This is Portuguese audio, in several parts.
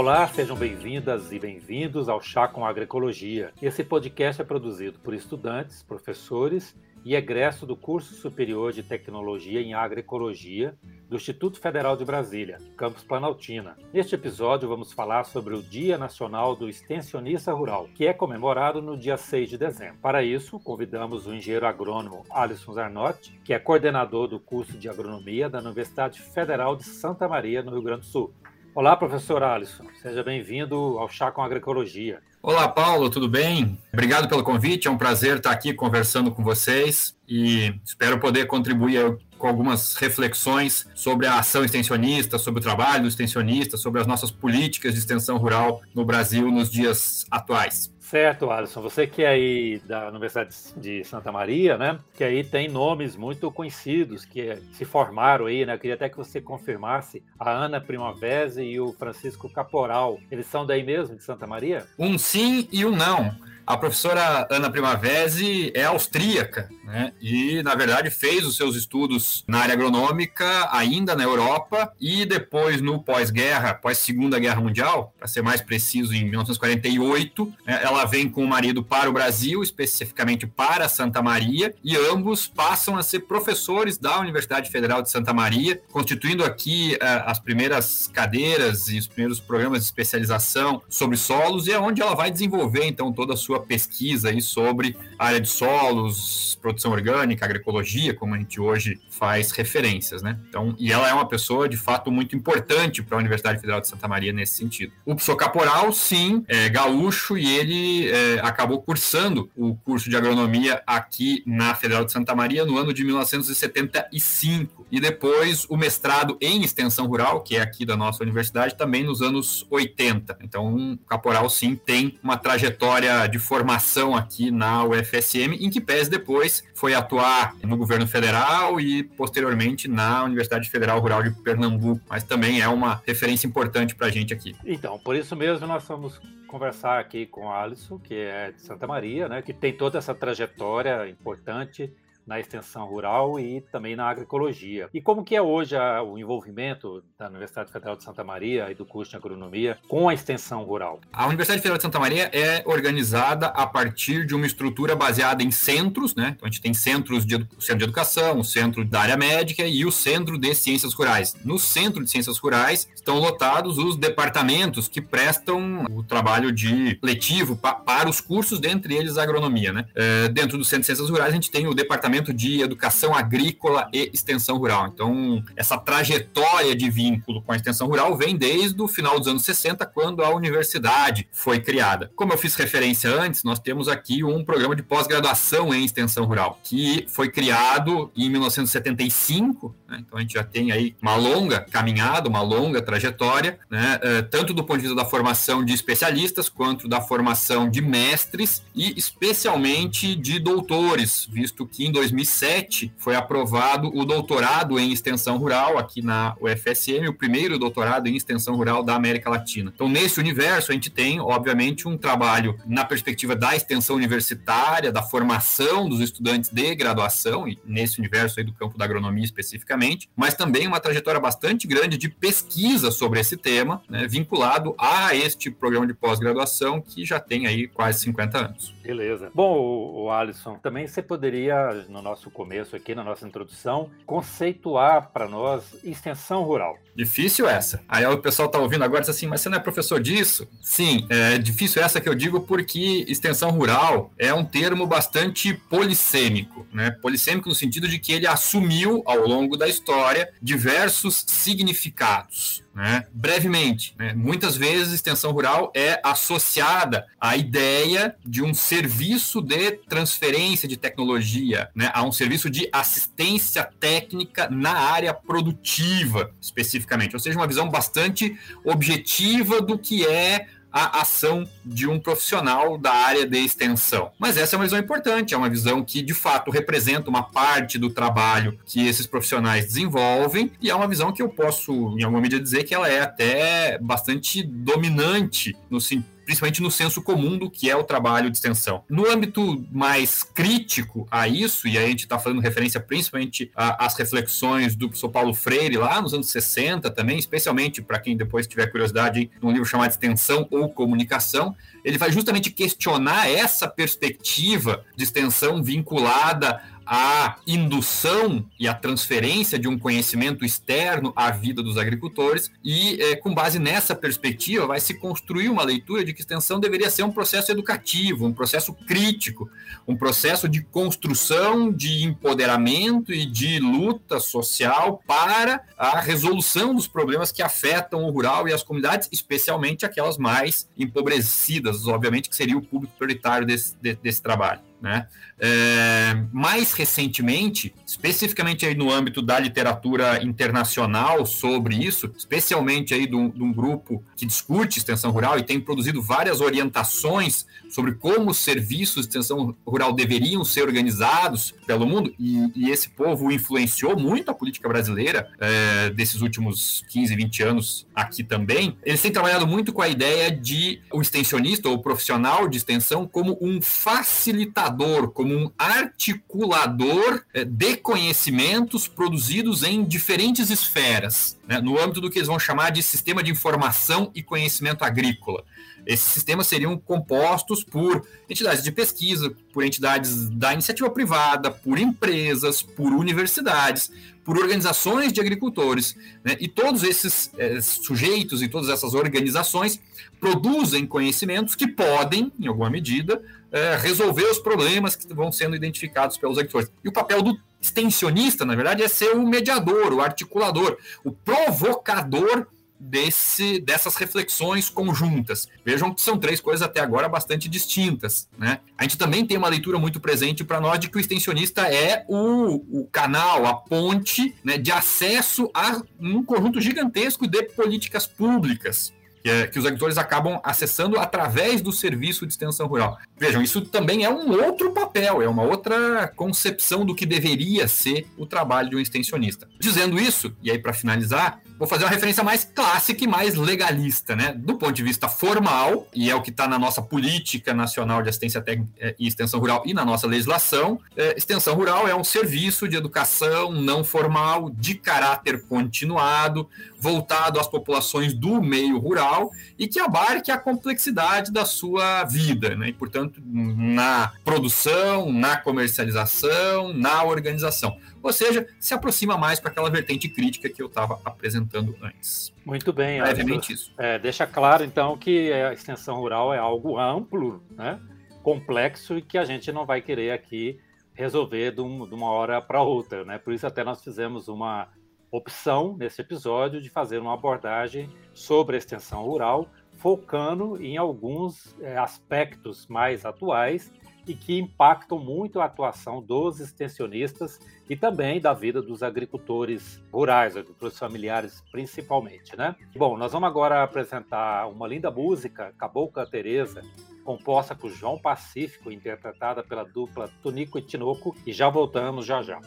Olá, sejam bem-vindas e bem-vindos ao Chá com Agroecologia. Esse podcast é produzido por estudantes, professores e egresso do curso superior de tecnologia em agroecologia do Instituto Federal de Brasília, campus Planaltina. Neste episódio vamos falar sobre o Dia Nacional do Extensionista Rural, que é comemorado no dia 6 de dezembro. Para isso, convidamos o engenheiro agrônomo Alisson Zarnotti, que é coordenador do curso de agronomia da Universidade Federal de Santa Maria, no Rio Grande do Sul. Olá, professor Alisson. Seja bem-vindo ao Chá com Agroecologia. Olá, Paulo, tudo bem? Obrigado pelo convite. É um prazer estar aqui conversando com vocês e espero poder contribuir com algumas reflexões sobre a ação extensionista, sobre o trabalho do extensionista, sobre as nossas políticas de extensão rural no Brasil nos dias atuais. Certo, Alisson. Você que é aí da Universidade de Santa Maria, né? Que aí tem nomes muito conhecidos que se formaram aí, né? Eu queria até que você confirmasse a Ana Primavera e o Francisco Caporal. Eles são daí mesmo, de Santa Maria? Um sim e um não. A professora Ana Primavesi é austríaca, né? E, na verdade, fez os seus estudos na área agronômica ainda na Europa e depois, no pós-guerra, pós-segunda guerra mundial, para ser mais preciso, em 1948, né, ela vem com o marido para o Brasil, especificamente para Santa Maria, e ambos passam a ser professores da Universidade Federal de Santa Maria, constituindo aqui uh, as primeiras cadeiras e os primeiros programas de especialização sobre solos, e é onde ela vai desenvolver, então, toda a sua pesquisa aí sobre área de solos, produção orgânica, agroecologia, como a gente hoje faz referências, né? Então, e ela é uma pessoa de fato muito importante para a Universidade Federal de Santa Maria nesse sentido. O professor Caporal, sim, é gaúcho e ele é, acabou cursando o curso de agronomia aqui na Federal de Santa Maria no ano de 1975 e depois o mestrado em extensão rural, que é aqui da nossa universidade, também nos anos 80. Então, o Caporal, sim, tem uma trajetória de formação aqui na UFSM, em que pese depois foi atuar no governo federal e posteriormente na Universidade Federal Rural de Pernambuco, mas também é uma referência importante para a gente aqui. Então, por isso mesmo nós vamos conversar aqui com o Alisson, que é de Santa Maria, né, que tem toda essa trajetória importante na extensão rural e também na agroecologia. E como que é hoje a, o envolvimento da Universidade Federal de Santa Maria e do curso de agronomia com a extensão rural? A Universidade Federal de Santa Maria é organizada a partir de uma estrutura baseada em centros, né? Então a gente tem centros de centro de educação, o centro da área médica e o centro de ciências rurais. No centro de ciências rurais estão lotados os departamentos que prestam o trabalho de letivo pa, para os cursos, dentre eles a agronomia, né? É, dentro do centro de ciências rurais a gente tem o departamento Departamento de Educação Agrícola e Extensão Rural. Então, essa trajetória de vínculo com a extensão rural vem desde o final dos anos 60, quando a universidade foi criada. Como eu fiz referência antes, nós temos aqui um programa de pós-graduação em extensão rural, que foi criado em 1975, né? então a gente já tem aí uma longa caminhada, uma longa trajetória, né? Eh, tanto do ponto de vista da formação de especialistas, quanto da formação de mestres e especialmente de doutores, visto que em 2007 foi aprovado o doutorado em extensão rural aqui na UFSM, o primeiro doutorado em extensão rural da América Latina. Então, nesse universo, a gente tem, obviamente, um trabalho na perspectiva da extensão universitária, da formação dos estudantes de graduação, e nesse universo aí do campo da agronomia especificamente, mas também uma trajetória bastante grande de pesquisa sobre esse tema, né, vinculado a este programa de pós-graduação que já tem aí quase 50 anos. Beleza. Bom, o Alisson, também você poderia no nosso começo aqui, na nossa introdução, conceituar para nós extensão rural. Difícil essa. Aí o pessoal está ouvindo agora e diz assim, mas você não é professor disso? Sim, é difícil essa que eu digo porque extensão rural é um termo bastante polissêmico, né? Polissêmico no sentido de que ele assumiu ao longo da história diversos significados. Né? Brevemente, né? muitas vezes extensão rural é associada à ideia de um serviço de transferência de tecnologia, né? a um serviço de assistência técnica na área produtiva, especificamente. Ou seja, uma visão bastante objetiva do que é a ação de um profissional da área de extensão. Mas essa é uma visão importante, é uma visão que de fato representa uma parte do trabalho que esses profissionais desenvolvem e é uma visão que eu posso, em alguma medida, dizer que ela é até bastante dominante no sentido principalmente no senso comum do que é o trabalho de extensão. No âmbito mais crítico a isso, e a gente está fazendo referência principalmente às reflexões do professor Paulo Freire lá nos anos 60 também, especialmente para quem depois tiver curiosidade, num livro chamado Extensão ou Comunicação, ele vai justamente questionar essa perspectiva de extensão vinculada a indução e a transferência de um conhecimento externo à vida dos agricultores, e é, com base nessa perspectiva vai se construir uma leitura de que extensão deveria ser um processo educativo, um processo crítico, um processo de construção de empoderamento e de luta social para a resolução dos problemas que afetam o rural e as comunidades, especialmente aquelas mais empobrecidas, obviamente, que seria o público prioritário desse, desse trabalho. Né? É, mais recentemente, especificamente aí no âmbito da literatura internacional sobre isso, especialmente aí de um, grupo que discute extensão rural e tem produzido várias orientações sobre como os serviços de extensão rural deveriam ser organizados pelo mundo, e, e esse povo influenciou muito a política brasileira é, desses últimos 15, 20 anos aqui também. Eles têm trabalhado muito com a ideia de o extensionista ou profissional de extensão como um facilitador como um articulador é, de conhecimentos produzidos em diferentes esferas, né, no âmbito do que eles vão chamar de sistema de informação e conhecimento agrícola. Esses sistemas seriam compostos por entidades de pesquisa, por entidades da iniciativa privada, por empresas, por universidades, por organizações de agricultores. Né? E todos esses é, sujeitos e todas essas organizações produzem conhecimentos que podem, em alguma medida, é, resolver os problemas que vão sendo identificados pelos agricultores. E o papel do extensionista, na verdade, é ser o mediador, o articulador, o provocador desse, dessas reflexões conjuntas. Vejam que são três coisas até agora bastante distintas. Né? A gente também tem uma leitura muito presente para nós de que o extensionista é o, o canal, a ponte né, de acesso a um conjunto gigantesco de políticas públicas que, é, que os agricultores acabam acessando através do serviço de extensão rural. Vejam, isso também é um outro papel, é uma outra concepção do que deveria ser o trabalho de um extensionista. Dizendo isso, e aí para finalizar, vou fazer uma referência mais clássica e mais legalista, né? Do ponto de vista formal, e é o que está na nossa política nacional de assistência técnica eh, e extensão rural e na nossa legislação, é, extensão rural é um serviço de educação não formal, de caráter continuado, voltado às populações do meio rural e que abarque a complexidade da sua vida, né? E, portanto, na produção, na comercialização, na organização. Ou seja, se aproxima mais para aquela vertente crítica que eu estava apresentando antes. Muito bem. Brevemente isso. É, deixa claro, então, que a extensão rural é algo amplo, né? complexo e que a gente não vai querer aqui resolver de, de uma hora para outra. Né? Por isso, até nós fizemos uma opção nesse episódio de fazer uma abordagem sobre a extensão rural, focando em alguns é, aspectos mais atuais e que impactam muito a atuação dos extensionistas e também da vida dos agricultores rurais, agricultores familiares principalmente, né? Bom, nós vamos agora apresentar uma linda música, Cabocla Teresa, composta por João Pacífico, interpretada pela dupla Tunico e Tinoco, e já voltamos já já.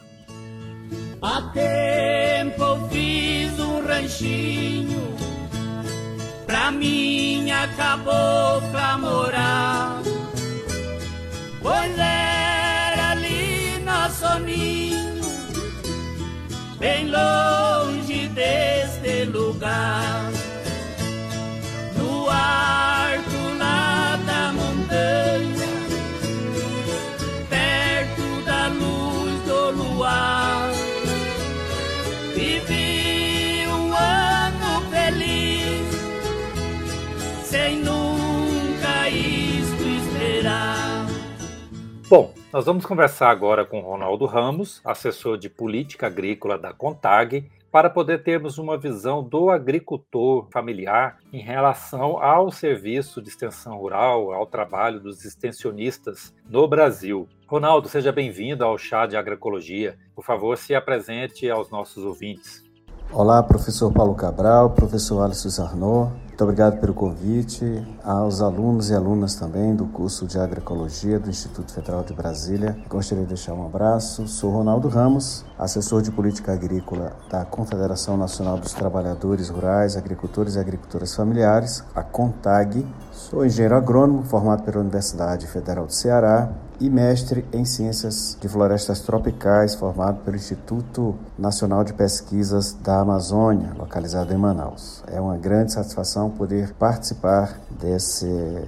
Há tempo fiz um ranchinho pra minha cabocla morar. Pois era ali na soninho, bem longe deste lugar, nós vamos conversar agora com Ronaldo Ramos, assessor de política agrícola da CONTAG, para poder termos uma visão do agricultor familiar em relação ao serviço de extensão rural, ao trabalho dos extensionistas no Brasil. Ronaldo, seja bem-vindo ao Chá de Agroecologia. Por favor, se apresente aos nossos ouvintes. Olá, professor Paulo Cabral, professor Alisson Zarnot. Muito obrigado pelo convite aos alunos e alunas também do curso de Agroecologia do Instituto Federal de Brasília. Gostaria de deixar um abraço. Sou Ronaldo Ramos, assessor de política agrícola da Confederação Nacional dos Trabalhadores Rurais, Agricultores e Agricultoras Familiares, a CONTAG. Sou engenheiro agrônomo formado pela Universidade Federal do Ceará e mestre em Ciências de Florestas Tropicais, formado pelo Instituto Nacional de Pesquisas da Amazônia, localizado em Manaus. É uma grande satisfação poder participar desse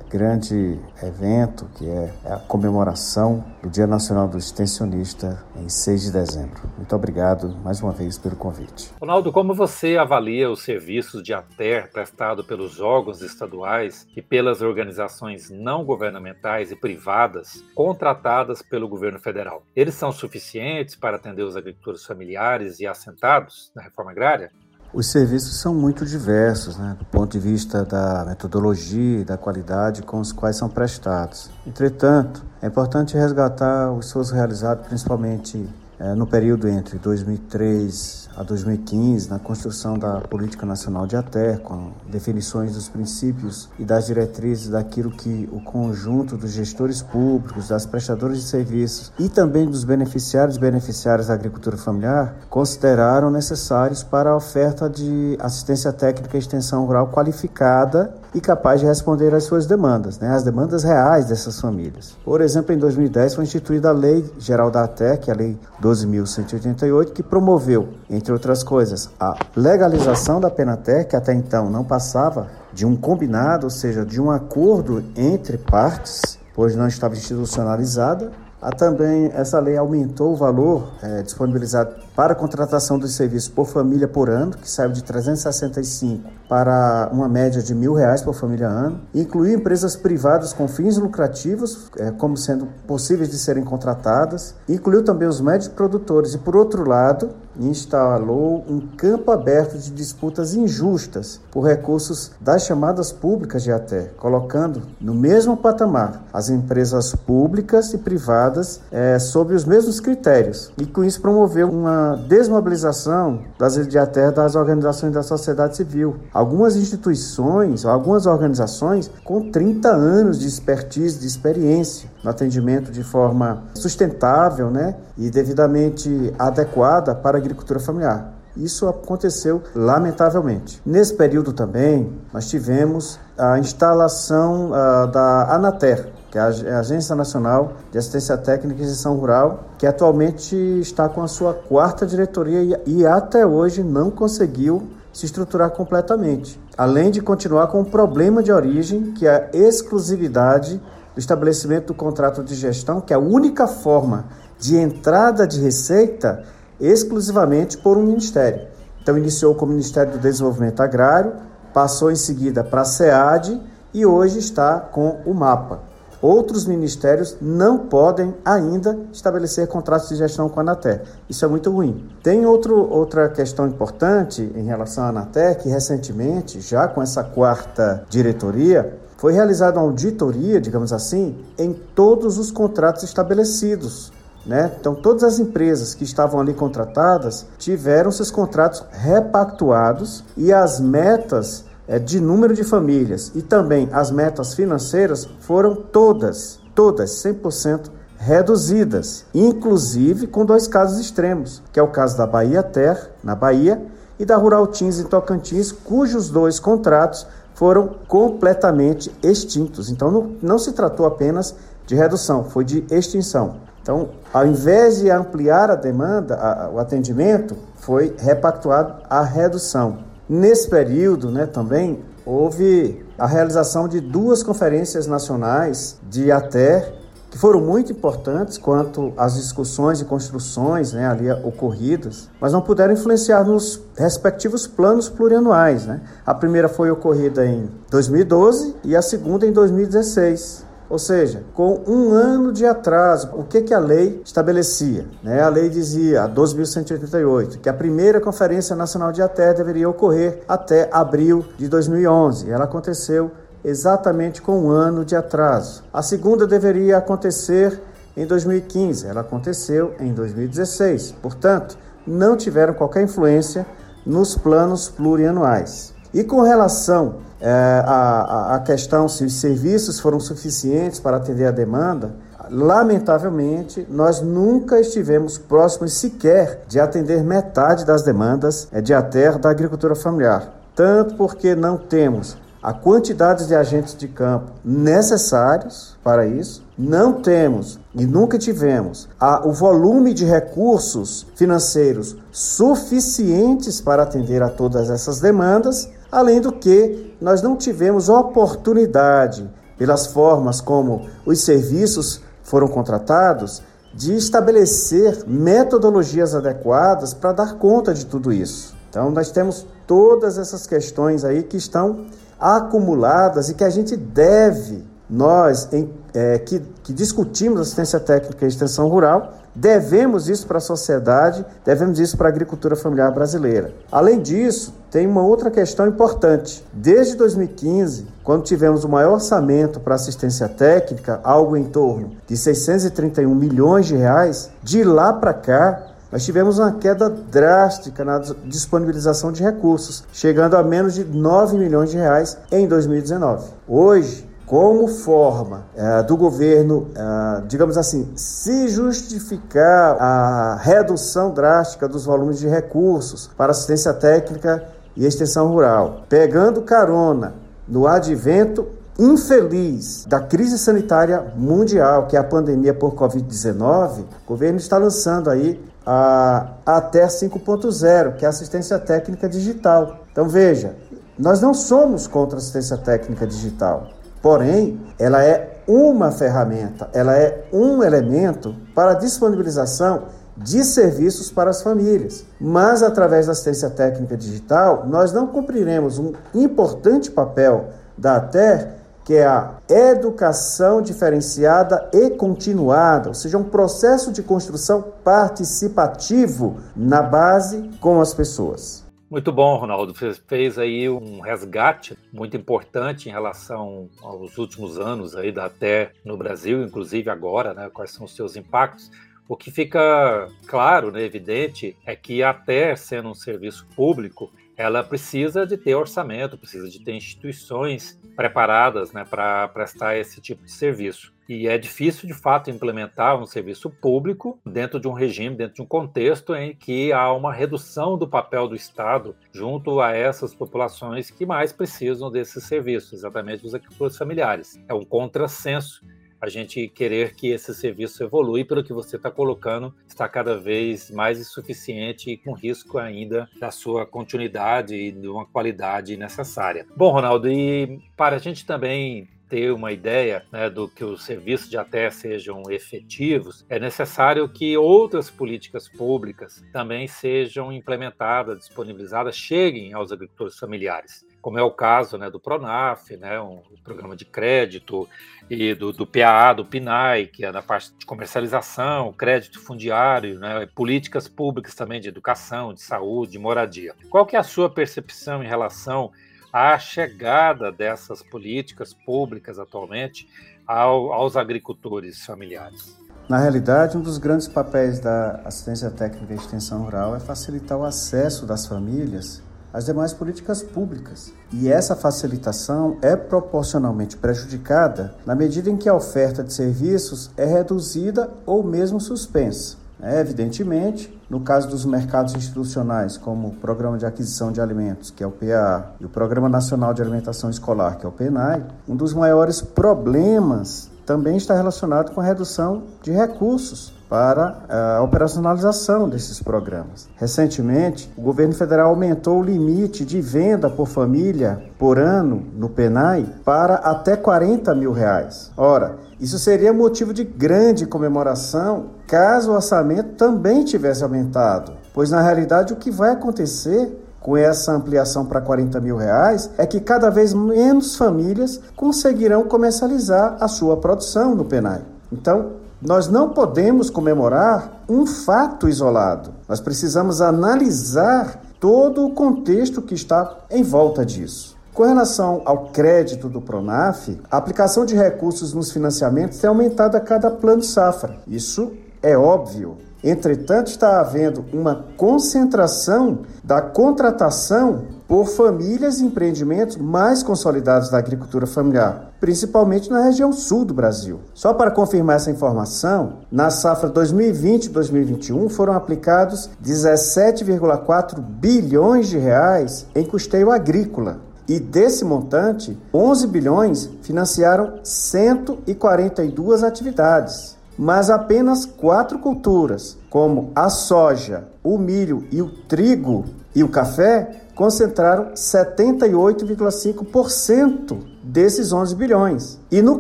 grande evento que é a comemoração do Dia Nacional do Extensionista em 6 de dezembro. Muito obrigado mais uma vez pelo convite. Ronaldo, como você avalia os serviços de ATER prestado pelos órgãos estaduais e pelas organizações não governamentais e privadas contratadas pelo governo federal? Eles são suficientes para atender os agricultores familiares e assentados na reforma agrária? Os serviços são muito diversos, né, do ponto de vista da metodologia e da qualidade com os quais são prestados. Entretanto, é importante resgatar os seus realizados principalmente no período entre 2003 a 2015, na construção da Política Nacional de ATER, com definições dos princípios e das diretrizes daquilo que o conjunto dos gestores públicos, das prestadoras de serviços e também dos beneficiários e beneficiárias da agricultura familiar consideraram necessários para a oferta de assistência técnica e extensão rural qualificada e capaz de responder às suas demandas, né, as demandas reais dessas famílias. Por exemplo, em 2010 foi instituída a Lei Geral da ATEC, a Lei 12.188, que promoveu, entre outras coisas, a legalização da Penatec, que até então não passava de um combinado, ou seja, de um acordo entre partes, pois não estava institucionalizada. A também essa lei aumentou o valor é, disponibilizado para a contratação dos serviços por família por ano, que saiu de 365 para uma média de mil reais por família ano. Incluiu empresas privadas com fins lucrativos, é, como sendo possíveis de serem contratadas. Incluiu também os médios produtores e, por outro lado, instalou um campo aberto de disputas injustas por recursos das chamadas públicas de até, colocando no mesmo patamar as empresas públicas e privadas é, sob os mesmos critérios. E com isso promoveu uma desmobilização das de até das organizações da sociedade civil. Algumas instituições, algumas organizações com 30 anos de expertise, de experiência no atendimento de forma sustentável né, e devidamente adequada para a agricultura familiar. Isso aconteceu lamentavelmente. Nesse período também, nós tivemos a instalação uh, da Anater, que é a Agência Nacional de Assistência Técnica e Gestão Rural, que atualmente está com a sua quarta diretoria e até hoje não conseguiu se estruturar completamente, além de continuar com o problema de origem, que é a exclusividade do estabelecimento do contrato de gestão, que é a única forma de entrada de receita exclusivamente por um ministério. Então iniciou com o Ministério do Desenvolvimento Agrário, passou em seguida para a SEAD e hoje está com o MAPA. Outros ministérios não podem ainda estabelecer contratos de gestão com a Anatel. Isso é muito ruim. Tem outro, outra questão importante em relação à Anatel, que recentemente, já com essa quarta diretoria, foi realizada uma auditoria, digamos assim, em todos os contratos estabelecidos. Né? Então, todas as empresas que estavam ali contratadas tiveram seus contratos repactuados e as metas de número de famílias e também as metas financeiras foram todas, todas 100% reduzidas, inclusive com dois casos extremos, que é o caso da Bahia Ter, na Bahia, e da Rural Teams em Tocantins, cujos dois contratos foram completamente extintos. Então não, não se tratou apenas de redução, foi de extinção. Então, ao invés de ampliar a demanda, a, o atendimento, foi repactuado a redução. Nesse período, né, também houve a realização de duas conferências nacionais de ATER que foram muito importantes quanto às discussões e construções né, ali ocorridas, mas não puderam influenciar nos respectivos planos plurianuais. Né? A primeira foi ocorrida em 2012 e a segunda em 2016. Ou seja, com um ano de atraso, o que, que a lei estabelecia? Né? A lei dizia, a 12.188, que a primeira Conferência Nacional de ATER deveria ocorrer até abril de 2011. Ela aconteceu exatamente com um ano de atraso. A segunda deveria acontecer em 2015, ela aconteceu em 2016. Portanto, não tiveram qualquer influência nos planos plurianuais. E com relação é, à, à questão se os serviços foram suficientes para atender a demanda, lamentavelmente, nós nunca estivemos próximos sequer de atender metade das demandas é, de ATER da agricultura familiar. Tanto porque não temos a quantidade de agentes de campo necessários para isso, não temos e nunca tivemos a, o volume de recursos financeiros suficientes para atender a todas essas demandas, além do que nós não tivemos oportunidade, pelas formas como os serviços foram contratados, de estabelecer metodologias adequadas para dar conta de tudo isso. Então, nós temos todas essas questões aí que estão acumuladas e que a gente deve, nós em, é, que, que discutimos assistência técnica e extensão rural, devemos isso para a sociedade, devemos isso para a agricultura familiar brasileira. Além disso, tem uma outra questão importante. Desde 2015, quando tivemos o maior orçamento para assistência técnica, algo em torno de 631 milhões de reais, de lá para cá, nós tivemos uma queda drástica na disponibilização de recursos, chegando a menos de 9 milhões de reais em 2019. Hoje, como forma é, do governo, é, digamos assim, se justificar a redução drástica dos volumes de recursos para assistência técnica e extensão rural, pegando carona no advento infeliz da crise sanitária mundial, que é a pandemia por Covid-19, o governo está lançando aí a, até 5.0, que é assistência técnica digital. Então veja, nós não somos contra assistência técnica digital, porém, ela é uma ferramenta, ela é um elemento para disponibilização de serviços para as famílias. Mas através da assistência técnica digital, nós não cumpriremos um importante papel da ATER que é a educação diferenciada e continuada, ou seja, um processo de construção participativo na base com as pessoas. Muito bom, Ronaldo. Você fez aí um resgate muito importante em relação aos últimos anos aí da até no Brasil, inclusive agora, né? Quais são os seus impactos? O que fica claro, né, evidente, é que até sendo um serviço público, ela precisa de ter orçamento, precisa de ter instituições preparadas né, para prestar esse tipo de serviço. E é difícil, de fato, implementar um serviço público dentro de um regime, dentro de um contexto em que há uma redução do papel do Estado junto a essas populações que mais precisam desses serviços, exatamente os agricultores familiares. É um contrassenso a gente querer que esse serviço evolui, pelo que você está colocando, está cada vez mais insuficiente e com risco ainda da sua continuidade e de uma qualidade necessária. Bom, Ronaldo, e para a gente também ter uma ideia né, do que os serviços de até sejam efetivos, é necessário que outras políticas públicas também sejam implementadas, disponibilizadas, cheguem aos agricultores familiares como é o caso né, do Pronaf, né, um programa de crédito, e do, do PAA, do PNAE, que é na parte de comercialização, crédito fundiário, né, políticas públicas também de educação, de saúde, de moradia. Qual que é a sua percepção em relação à chegada dessas políticas públicas atualmente ao, aos agricultores familiares? Na realidade, um dos grandes papéis da assistência técnica e extensão rural é facilitar o acesso das famílias as demais políticas públicas. E essa facilitação é proporcionalmente prejudicada na medida em que a oferta de serviços é reduzida ou mesmo suspensa. É, evidentemente, no caso dos mercados institucionais, como o Programa de Aquisição de Alimentos, que é o PA, e o Programa Nacional de Alimentação Escolar, que é o PNAE, um dos maiores problemas também está relacionado com a redução de recursos para a operacionalização desses programas. Recentemente, o governo federal aumentou o limite de venda por família por ano no PENAI para até 40 mil reais. Ora, isso seria motivo de grande comemoração caso o orçamento também tivesse aumentado, pois na realidade o que vai acontecer com essa ampliação para 40 mil reais é que cada vez menos famílias conseguirão comercializar a sua produção no PENAI. Então, nós não podemos comemorar um fato isolado. Nós precisamos analisar todo o contexto que está em volta disso. Com relação ao crédito do Pronaf, a aplicação de recursos nos financiamentos tem aumentado a cada plano safra. Isso é óbvio. Entretanto, está havendo uma concentração da contratação por famílias e empreendimentos mais consolidados da agricultura familiar, principalmente na região sul do Brasil. Só para confirmar essa informação, na safra 2020-2021 foram aplicados 17,4 bilhões de reais em custeio agrícola. E desse montante, 11 bilhões financiaram 142 atividades mas apenas quatro culturas, como a soja, o milho e o trigo e o café, concentraram 78,5% desses 11 bilhões. E no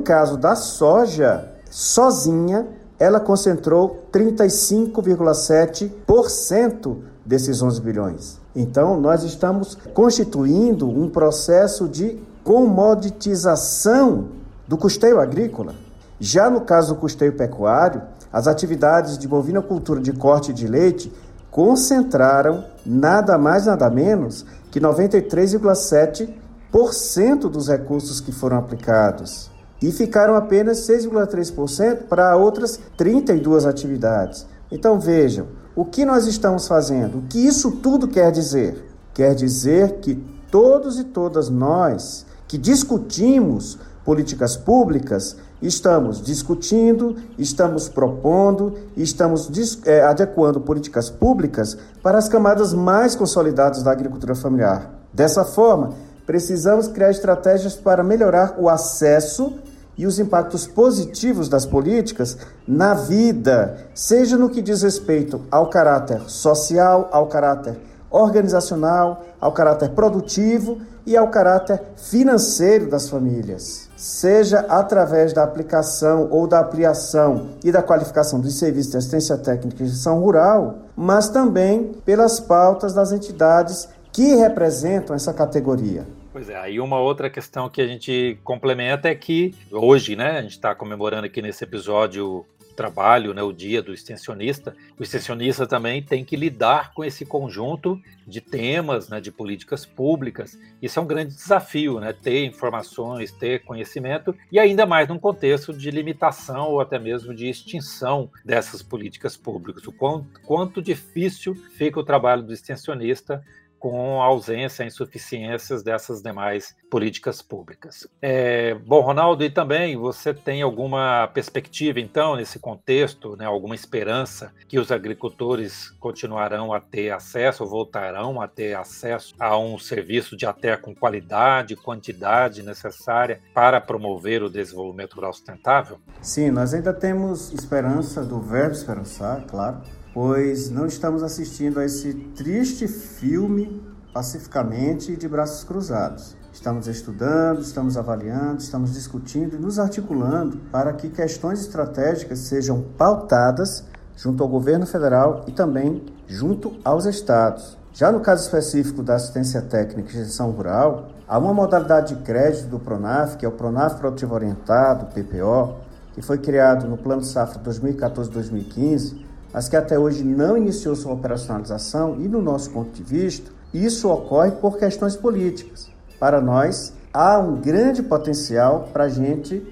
caso da soja, sozinha, ela concentrou 35,7% desses 11 bilhões. Então, nós estamos constituindo um processo de comoditização do custeio agrícola. Já no caso do custeio pecuário, as atividades de bovinocultura de corte de leite concentraram nada mais nada menos que 93,7% dos recursos que foram aplicados e ficaram apenas 6,3% para outras 32 atividades. Então vejam, o que nós estamos fazendo? O que isso tudo quer dizer? Quer dizer que todos e todas nós que discutimos políticas públicas Estamos discutindo, estamos propondo, estamos é, adequando políticas públicas para as camadas mais consolidadas da agricultura familiar. Dessa forma, precisamos criar estratégias para melhorar o acesso e os impactos positivos das políticas na vida, seja no que diz respeito ao caráter social, ao caráter organizacional, ao caráter produtivo e ao caráter financeiro das famílias, seja através da aplicação ou da ampliação e da qualificação dos serviços de assistência técnica e gestão rural, mas também pelas pautas das entidades que representam essa categoria. Pois é, aí uma outra questão que a gente complementa é que hoje, né, a gente está comemorando aqui nesse episódio trabalho, né, o dia do extensionista, o extensionista também tem que lidar com esse conjunto de temas, né, de políticas públicas. Isso é um grande desafio, né, ter informações, ter conhecimento e ainda mais num contexto de limitação ou até mesmo de extinção dessas políticas públicas. O quanto, quanto difícil fica o trabalho do extensionista com a ausência, insuficiências dessas demais políticas públicas. É, bom, Ronaldo, e também você tem alguma perspectiva, então, nesse contexto, né, alguma esperança que os agricultores continuarão a ter acesso, voltarão a ter acesso a um serviço de até com qualidade, quantidade necessária para promover o desenvolvimento rural sustentável? Sim, nós ainda temos esperança do verbo esperançar, claro pois não estamos assistindo a esse triste filme pacificamente e de braços cruzados. Estamos estudando, estamos avaliando, estamos discutindo e nos articulando para que questões estratégicas sejam pautadas junto ao governo federal e também junto aos estados. Já no caso específico da assistência técnica e gestão rural, há uma modalidade de crédito do PRONAF, que é o PRONAF Produtivo Orientado, PPO, que foi criado no Plano Safra 2014-2015, mas que até hoje não iniciou sua operacionalização, e no nosso ponto de vista, isso ocorre por questões políticas. Para nós, há um grande potencial para a gente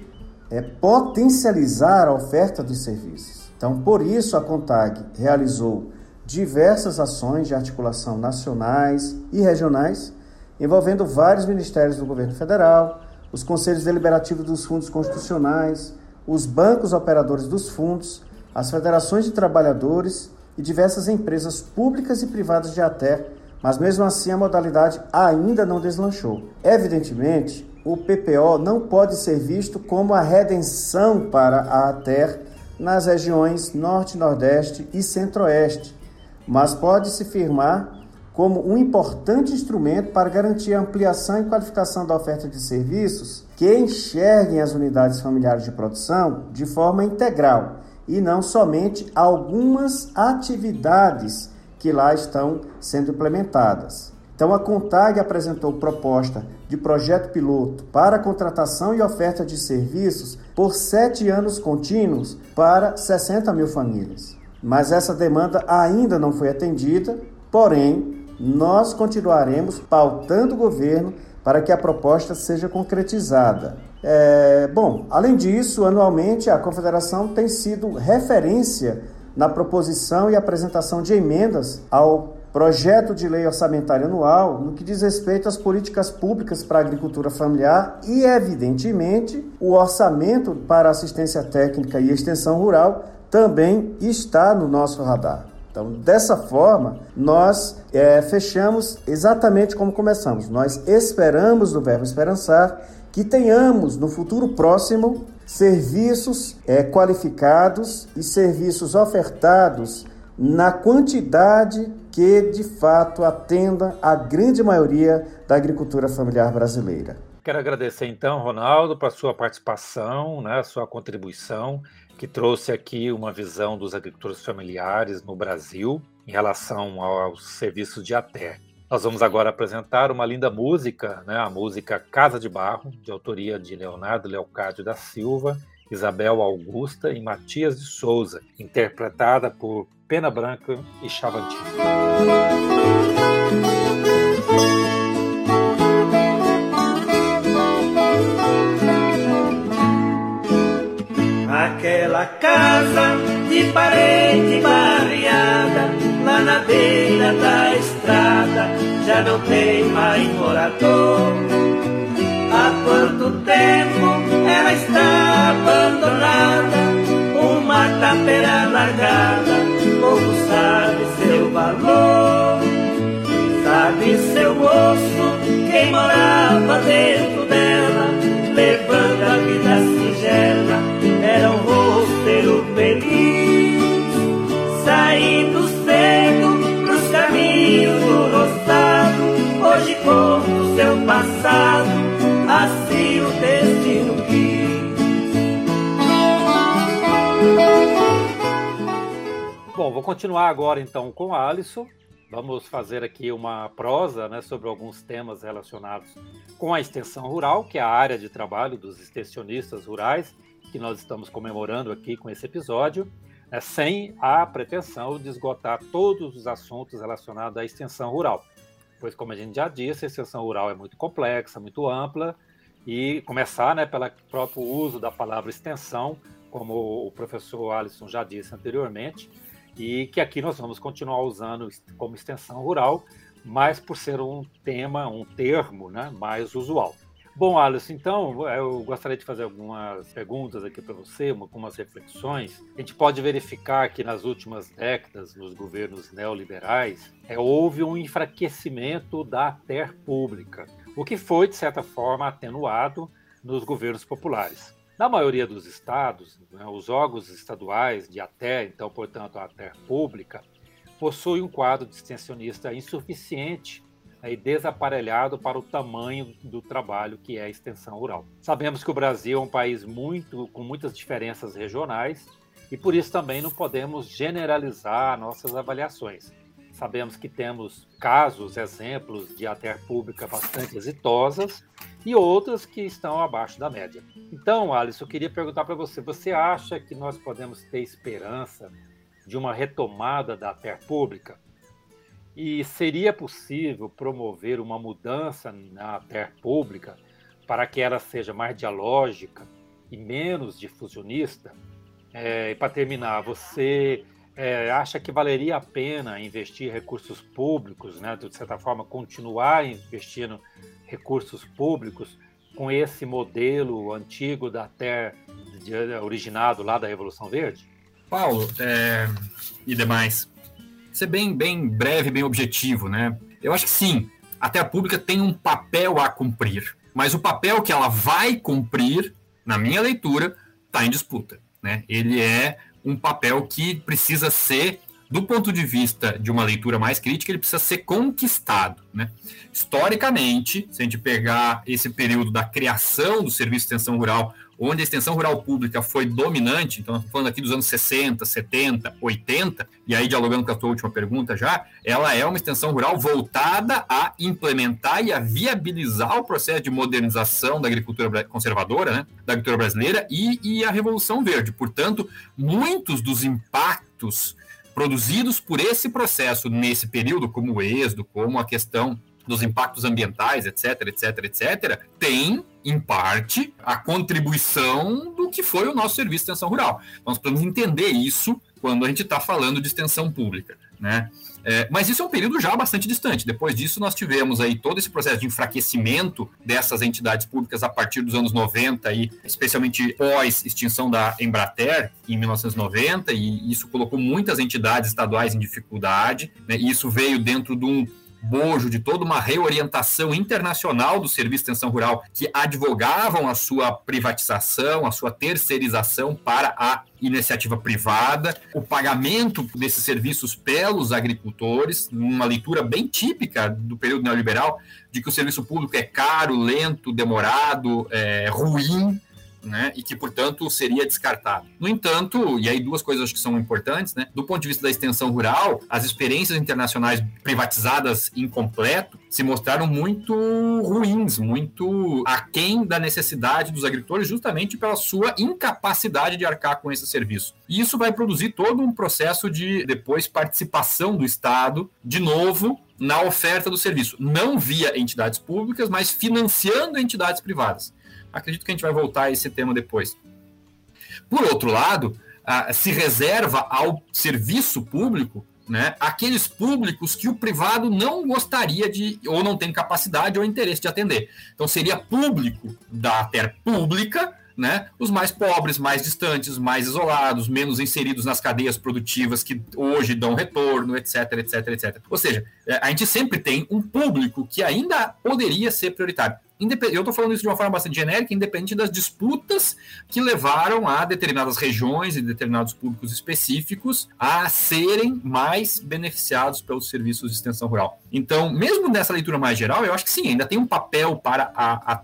é, potencializar a oferta dos serviços. Então, por isso, a CONTAG realizou diversas ações de articulação nacionais e regionais, envolvendo vários ministérios do governo federal, os conselhos deliberativos dos fundos constitucionais, os bancos operadores dos fundos as federações de trabalhadores e diversas empresas públicas e privadas de ATER, mas mesmo assim a modalidade ainda não deslanchou. Evidentemente, o PPO não pode ser visto como a redenção para a ATER nas regiões Norte, Nordeste e Centro-Oeste, mas pode se firmar como um importante instrumento para garantir a ampliação e qualificação da oferta de serviços que enxerguem as unidades familiares de produção de forma integral e não somente algumas atividades que lá estão sendo implementadas. Então, a CONTAG apresentou proposta de projeto piloto para contratação e oferta de serviços por sete anos contínuos para 60 mil famílias. Mas essa demanda ainda não foi atendida, porém, nós continuaremos pautando o governo para que a proposta seja concretizada. É, bom, além disso, anualmente a Confederação tem sido referência na proposição e apresentação de emendas ao projeto de lei orçamentária anual no que diz respeito às políticas públicas para a agricultura familiar e, evidentemente, o orçamento para assistência técnica e extensão rural também está no nosso radar. Então, dessa forma, nós é, fechamos exatamente como começamos. Nós esperamos do Verbo Esperançar que tenhamos no futuro próximo serviços é, qualificados e serviços ofertados na quantidade que de fato atenda a grande maioria da agricultura familiar brasileira. Quero agradecer então, Ronaldo, para sua participação, né, sua contribuição, que trouxe aqui uma visão dos agricultores familiares no Brasil em relação aos serviços de ATER. Nós vamos agora apresentar uma linda música, né, a música Casa de Barro, de autoria de Leonardo Leocádio da Silva, Isabel Augusta e Matias de Souza, interpretada por Pena Branca e Chavantinho. Aquela casa de parede barreada, lá na beira da estrada, já não tem mais morador. Há quanto tempo ela está abandonada, uma tapera largada povo sabe seu valor. Sabe seu moço, quem morava dentro dela, levando a vida singela, vou continuar agora então com a Alisson. Vamos fazer aqui uma prosa né, sobre alguns temas relacionados com a extensão rural, que é a área de trabalho dos extensionistas rurais, que nós estamos comemorando aqui com esse episódio, né, sem a pretensão de esgotar todos os assuntos relacionados à extensão rural. Pois, como a gente já disse, a extensão rural é muito complexa, muito ampla, e começar né, pelo próprio uso da palavra extensão, como o professor Alisson já disse anteriormente, e que aqui nós vamos continuar usando como extensão rural, mas por ser um tema, um termo né, mais usual. Bom, Alisson, então eu gostaria de fazer algumas perguntas aqui para você, algumas reflexões. A gente pode verificar que nas últimas décadas, nos governos neoliberais, é, houve um enfraquecimento da terra pública, o que foi, de certa forma, atenuado nos governos populares. Na maioria dos estados, né, os órgãos estaduais de até, então, portanto, a até pública, possuem um quadro extensionista insuficiente né, e desaparelhado para o tamanho do trabalho que é a extensão rural. Sabemos que o Brasil é um país muito com muitas diferenças regionais e por isso também não podemos generalizar nossas avaliações. Sabemos que temos casos, exemplos de até pública bastante exitosas e outras que estão abaixo da média. Então, Alisson, eu queria perguntar para você: você acha que nós podemos ter esperança de uma retomada da terra pública? E seria possível promover uma mudança na terra pública para que ela seja mais dialógica e menos difusionista? É, e para terminar, você é, acha que valeria a pena investir recursos públicos, né, de certa forma, continuar investindo recursos públicos com esse modelo antigo da terra originado lá da Revolução Verde? Paulo, é, e demais, ser bem, bem breve, bem objetivo, né? Eu acho que sim, a terra pública tem um papel a cumprir, mas o papel que ela vai cumprir, na minha leitura, está em disputa. Né? Ele é um papel que precisa ser do ponto de vista de uma leitura mais crítica, ele precisa ser conquistado. Né? Historicamente, se a gente pegar esse período da criação do Serviço de Extensão Rural, onde a extensão rural pública foi dominante, então falando aqui dos anos 60, 70, 80, e aí dialogando com a tua última pergunta já, ela é uma extensão rural voltada a implementar e a viabilizar o processo de modernização da agricultura conservadora, né, da agricultura brasileira e, e a Revolução Verde. Portanto, muitos dos impactos produzidos por esse processo nesse período, como o êxodo, como a questão dos impactos ambientais, etc, etc, etc, tem, em parte, a contribuição do que foi o nosso serviço de extensão rural. Nós precisamos entender isso quando a gente está falando de extensão pública, né? É, mas isso é um período já bastante distante. Depois disso, nós tivemos aí todo esse processo de enfraquecimento dessas entidades públicas a partir dos anos 90 e especialmente pós extinção da Embrater em 1990 e isso colocou muitas entidades estaduais em dificuldade. Né? E isso veio dentro de um bojo de toda uma reorientação internacional do Serviço de Extensão Rural que advogavam a sua privatização, a sua terceirização para a iniciativa privada, o pagamento desses serviços pelos agricultores, uma leitura bem típica do período neoliberal, de que o serviço público é caro, lento, demorado, é, ruim, né, e que, portanto, seria descartado. No entanto, e aí duas coisas que são importantes, né, do ponto de vista da extensão rural, as experiências internacionais privatizadas incompleto se mostraram muito ruins, muito aquém da necessidade dos agricultores, justamente pela sua incapacidade de arcar com esse serviço. E isso vai produzir todo um processo de, depois, participação do Estado, de novo, na oferta do serviço, não via entidades públicas, mas financiando entidades privadas. Acredito que a gente vai voltar a esse tema depois. Por outro lado, se reserva ao serviço público né, aqueles públicos que o privado não gostaria de, ou não tem capacidade ou interesse de atender. Então, seria público da terra pública, né, os mais pobres, mais distantes, mais isolados, menos inseridos nas cadeias produtivas que hoje dão retorno, etc, etc, etc. Ou seja, é, a gente sempre tem um público que ainda poderia ser prioritário eu estou falando isso de uma forma bastante genérica, independente das disputas que levaram a determinadas regiões e determinados públicos específicos a serem mais beneficiados pelos serviços de extensão rural. Então, mesmo nessa leitura mais geral, eu acho que sim, ainda tem um papel para a, a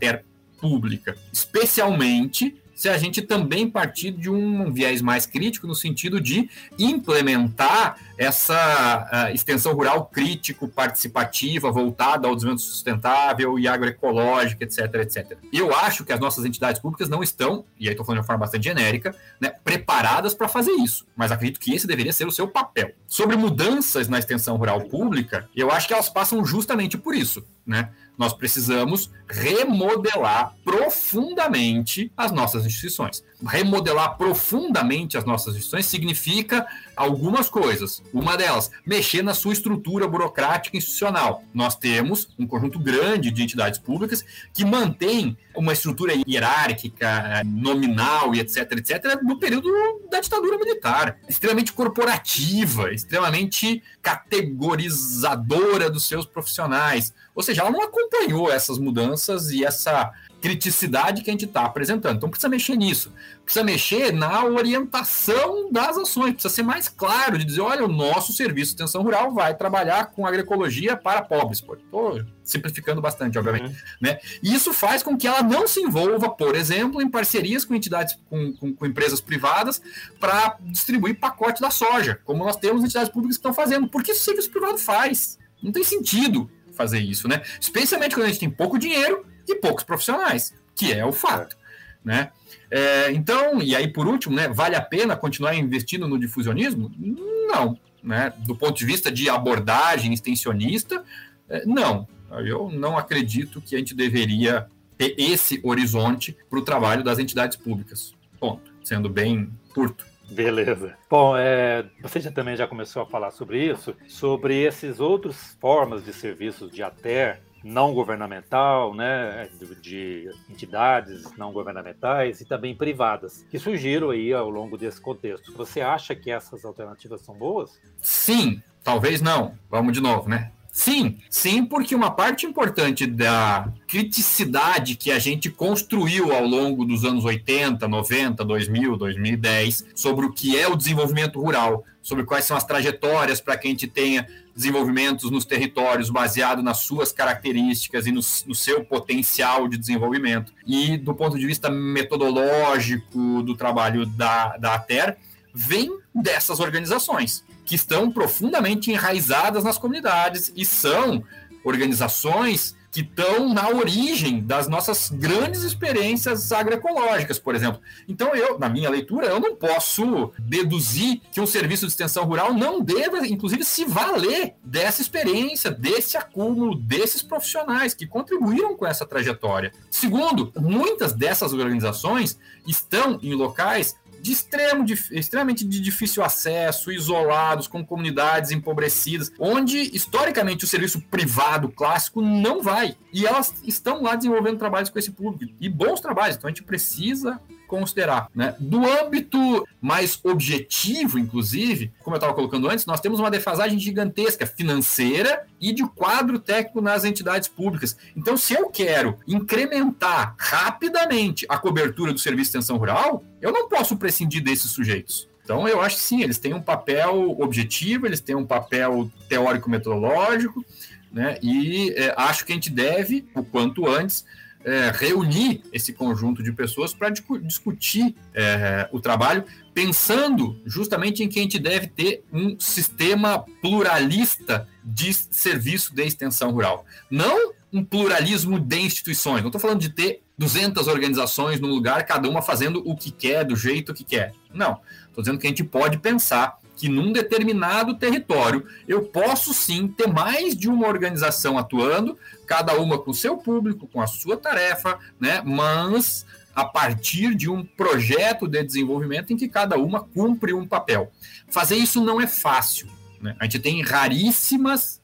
pública, especialmente se a gente também partir de um viés mais crítico no sentido de implementar essa uh, extensão rural crítico, participativa, voltada ao desenvolvimento sustentável e agroecológico, etc, etc. Eu acho que as nossas entidades públicas não estão, e aí estou falando de uma forma bastante genérica, né, preparadas para fazer isso, mas acredito que esse deveria ser o seu papel. Sobre mudanças na extensão rural pública, eu acho que elas passam justamente por isso, né? Nós precisamos remodelar profundamente as nossas instituições. Remodelar profundamente as nossas instituições significa algumas coisas. Uma delas, mexer na sua estrutura burocrática institucional. Nós temos um conjunto grande de entidades públicas que mantém uma estrutura hierárquica, nominal e etc, etc, no período da ditadura militar. Extremamente corporativa, extremamente categorizadora dos seus profissionais. Ou seja, ela não acompanhou essas mudanças e essa criticidade que a gente está apresentando. Então precisa mexer nisso, precisa mexer na orientação das ações, precisa ser mais claro de dizer, olha, o nosso serviço de extensão rural vai trabalhar com agroecologia para pobres. Estou simplificando bastante, obviamente. Uhum. Né? E isso faz com que ela não se envolva, por exemplo, em parcerias com entidades, com, com, com empresas privadas para distribuir pacote da soja, como nós temos entidades públicas que estão fazendo. Porque isso o serviço privado faz. Não tem sentido fazer isso, né? Especialmente quando a gente tem pouco dinheiro e poucos profissionais, que é o fato, né? É, então, e aí por último, né, vale a pena continuar investindo no difusionismo? Não, né? Do ponto de vista de abordagem extensionista, é, não. Eu não acredito que a gente deveria ter esse horizonte para o trabalho das entidades públicas. Ponto. Sendo bem curto. Beleza. Bom, é, você já também já começou a falar sobre isso, sobre esses outros formas de serviços de ATER não governamental, né, de, de, entidades não governamentais e também privadas, que surgiram aí ao longo desse contexto. Você acha que essas alternativas são boas? Sim, talvez não. Vamos de novo, né? Sim, sim, porque uma parte importante da criticidade que a gente construiu ao longo dos anos 80, 90, 2000, 2010 sobre o que é o desenvolvimento rural, sobre quais são as trajetórias para que a gente tenha desenvolvimentos nos territórios baseado nas suas características e no, no, seu potencial de desenvolvimento. E do ponto de vista metodológico do trabalho da, da ATER, vem dessas organizações que estão profundamente enraizadas nas comunidades e são organizações que estão na origem das nossas grandes experiências agroecológicas, por exemplo. Então, eu, na minha leitura, eu não posso deduzir que um serviço de extensão rural não deva, inclusive, se valer dessa experiência, desse acúmulo, desses profissionais que contribuíram com essa trajetória. Segundo, muitas dessas organizações estão em locais de extremo, de, extremamente de difícil acesso, isolados, com comunidades empobrecidas, onde historicamente o serviço privado clássico não vai. E elas estão lá desenvolvendo trabalhos com esse público, e bons trabalhos, então a gente precisa considerar. Né? Do âmbito mais objetivo, inclusive, como eu estava colocando antes, nós temos uma defasagem gigantesca financeira e de quadro técnico nas entidades públicas. Então, se eu quero incrementar rapidamente a cobertura do serviço de extensão rural, eu não posso prescindir desses sujeitos. Então, eu acho que sim, eles têm um papel objetivo, eles têm um papel teórico-metodológico, né? e é, acho que a gente deve, o quanto antes, é, reunir esse conjunto de pessoas para discutir é, o trabalho, pensando justamente em que a gente deve ter um sistema pluralista de serviço de extensão rural. Não um pluralismo de instituições. Não estou falando de ter 200 organizações num lugar, cada uma fazendo o que quer, do jeito que quer. Não. Estou dizendo que a gente pode pensar que num determinado território eu posso sim ter mais de uma organização atuando, cada uma com seu público, com a sua tarefa, né? Mas a partir de um projeto de desenvolvimento em que cada uma cumpre um papel. Fazer isso não é fácil. Né? A gente tem raríssimas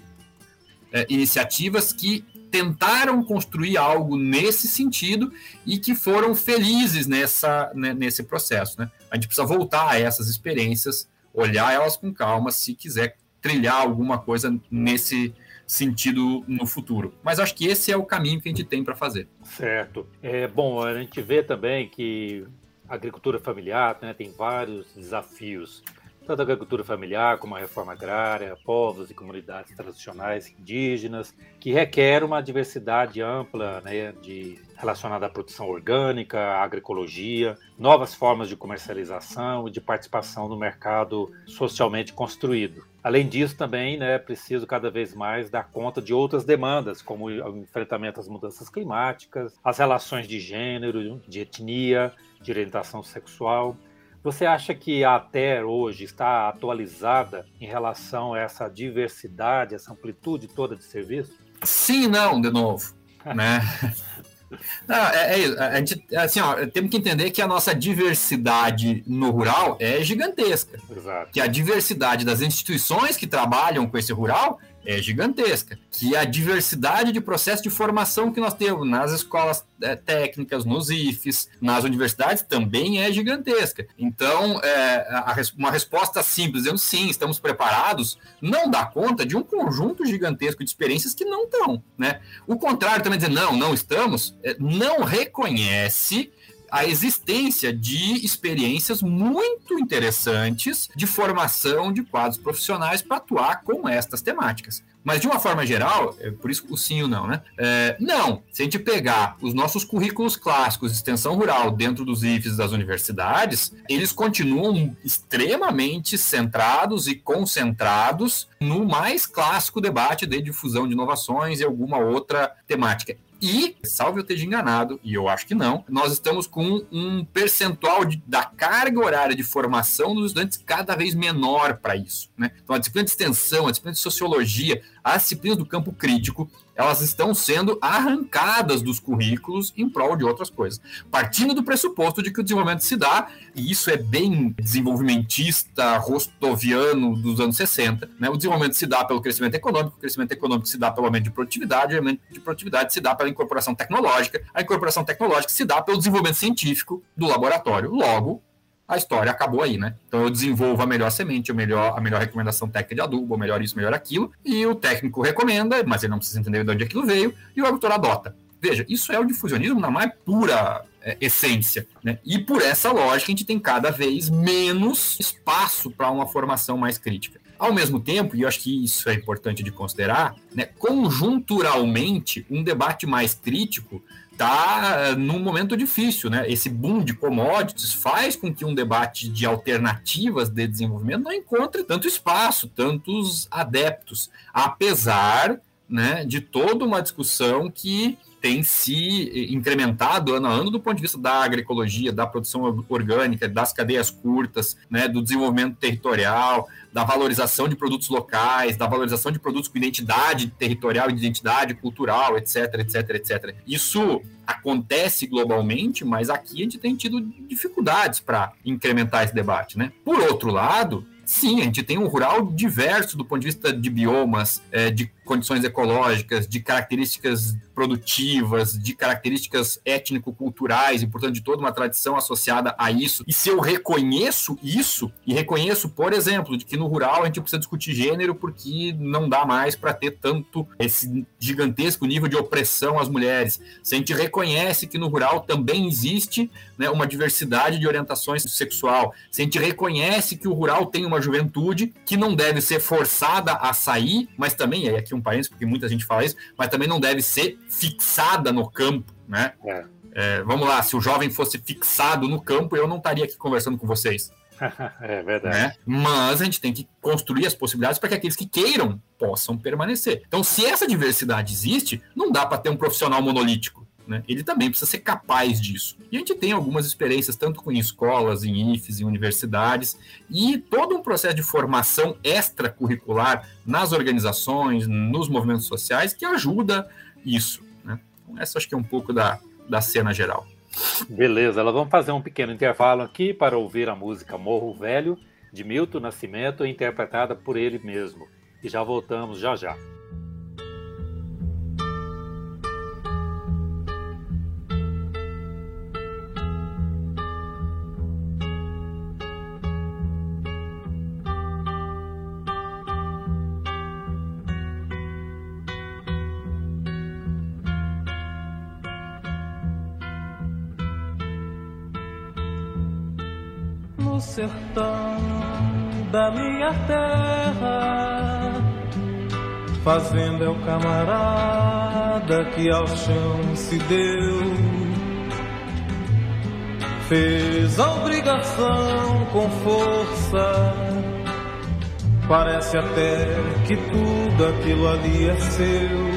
é, iniciativas que tentaram construir algo nesse sentido e que foram felizes nessa, né, nesse processo. Né? A gente precisa voltar a essas experiências olhar elas com calma se quiser trilhar alguma coisa nesse sentido no futuro. Mas acho que esse é o caminho que a gente tem para fazer. Certo. É bom a gente vê também que a agricultura familiar né, tem vários desafios tanto a agricultura familiar como a reforma agrária, povos e comunidades tradicionais indígenas, que requer uma diversidade ampla né, de, relacionada à produção orgânica, à agroecologia, novas formas de comercialização e de participação no mercado socialmente construído. Além disso, também né, é preciso cada vez mais dar conta de outras demandas, como o enfrentamento às mudanças climáticas, as relações de gênero, de etnia, de orientação sexual, você acha que a ATER hoje está atualizada em relação a essa diversidade, essa amplitude toda de serviço? Sim não, de novo. né? Não, é, é, a gente, assim, ó, temos que entender que a nossa diversidade no rural é gigantesca. Exato. Que a diversidade das instituições que trabalham com esse rural é gigantesca. Que a diversidade de processo de formação que nós temos nas escolas é, técnicas, nos IFES, nas universidades também é gigantesca. Então, é, a, uma resposta simples, dizendo sim, estamos preparados, não dá conta de um conjunto gigantesco de experiências que não estão. Né? O contrário também dizer não, não estamos, é, não reconhece a existência de experiências muito interessantes de formação de quadros profissionais para atuar com estas temáticas. Mas de uma forma geral, é por isso o sim ou não, né? É, não. Se a gente pegar os nossos currículos clássicos de extensão rural dentro dos IFES das universidades, eles continuam extremamente centrados e concentrados no mais clássico debate de difusão de inovações e alguma outra temática. E, salve eu esteja enganado, e eu acho que não, nós estamos com um percentual de, da carga horária de formação dos estudantes cada vez menor para isso. Né? Então, a disciplina de extensão, a disciplina de sociologia, as disciplinas do campo crítico, elas estão sendo arrancadas dos currículos em prol de outras coisas. Partindo do pressuposto de que o desenvolvimento se dá, e isso é bem desenvolvimentista, rostoviano dos anos 60, né? o desenvolvimento se dá pelo crescimento econômico, o crescimento econômico se dá pelo aumento de produtividade, o aumento de produtividade se dá pela incorporação tecnológica, a incorporação tecnológica se dá pelo desenvolvimento científico do laboratório. Logo, a história acabou aí, né? Então eu desenvolvo a melhor semente, a melhor, a melhor recomendação técnica de adubo, o melhor isso, melhor aquilo, e o técnico recomenda, mas ele não precisa entender de onde aquilo veio, e o agricultor adota. Veja, isso é o difusionismo na mais pura é, essência, né? E por essa lógica a gente tem cada vez menos espaço para uma formação mais crítica. Ao mesmo tempo, e eu acho que isso é importante de considerar, né, conjunturalmente, um debate mais crítico está num momento difícil, né? Esse boom de commodities faz com que um debate de alternativas de desenvolvimento não encontre tanto espaço, tantos adeptos, apesar né, de toda uma discussão que tem se incrementado ano a ano do ponto de vista da agroecologia, da produção orgânica, das cadeias curtas, né, do desenvolvimento territorial, da valorização de produtos locais, da valorização de produtos com identidade territorial, identidade cultural, etc, etc, etc. Isso acontece globalmente, mas aqui a gente tem tido dificuldades para incrementar esse debate, né? Por outro lado, sim, a gente tem um rural diverso do ponto de vista de biomas, é, de condições ecológicas, de características produtivas, de características étnico-culturais e, portanto, de toda uma tradição associada a isso. E se eu reconheço isso, e reconheço, por exemplo, de que no rural a gente precisa discutir gênero porque não dá mais para ter tanto esse gigantesco nível de opressão às mulheres. Se a gente reconhece que no rural também existe né, uma diversidade de orientações sexual, se a gente reconhece que o rural tem uma juventude que não deve ser forçada a sair, mas também, e aqui um parênteses, porque muita gente fala isso, mas também não deve ser fixada no campo, né? É. É, vamos lá, se o jovem fosse fixado no campo, eu não estaria aqui conversando com vocês. é verdade. Né? Mas a gente tem que construir as possibilidades para que aqueles que queiram possam permanecer. Então, se essa diversidade existe, não dá para ter um profissional monolítico. Né? Ele também precisa ser capaz disso. E a gente tem algumas experiências, tanto com escolas, em IFES, em universidades, e todo um processo de formação extracurricular nas organizações, nos movimentos sociais, que ajuda isso. Né? Então, essa acho que é um pouco da, da cena geral. Beleza, nós vamos fazer um pequeno intervalo aqui para ouvir a música Morro Velho, de Milton Nascimento, interpretada por ele mesmo. E já voltamos já já. Sertão da minha terra. Fazenda é o camarada que ao chão se deu. Fez a obrigação com força. Parece até que tudo aquilo ali é seu.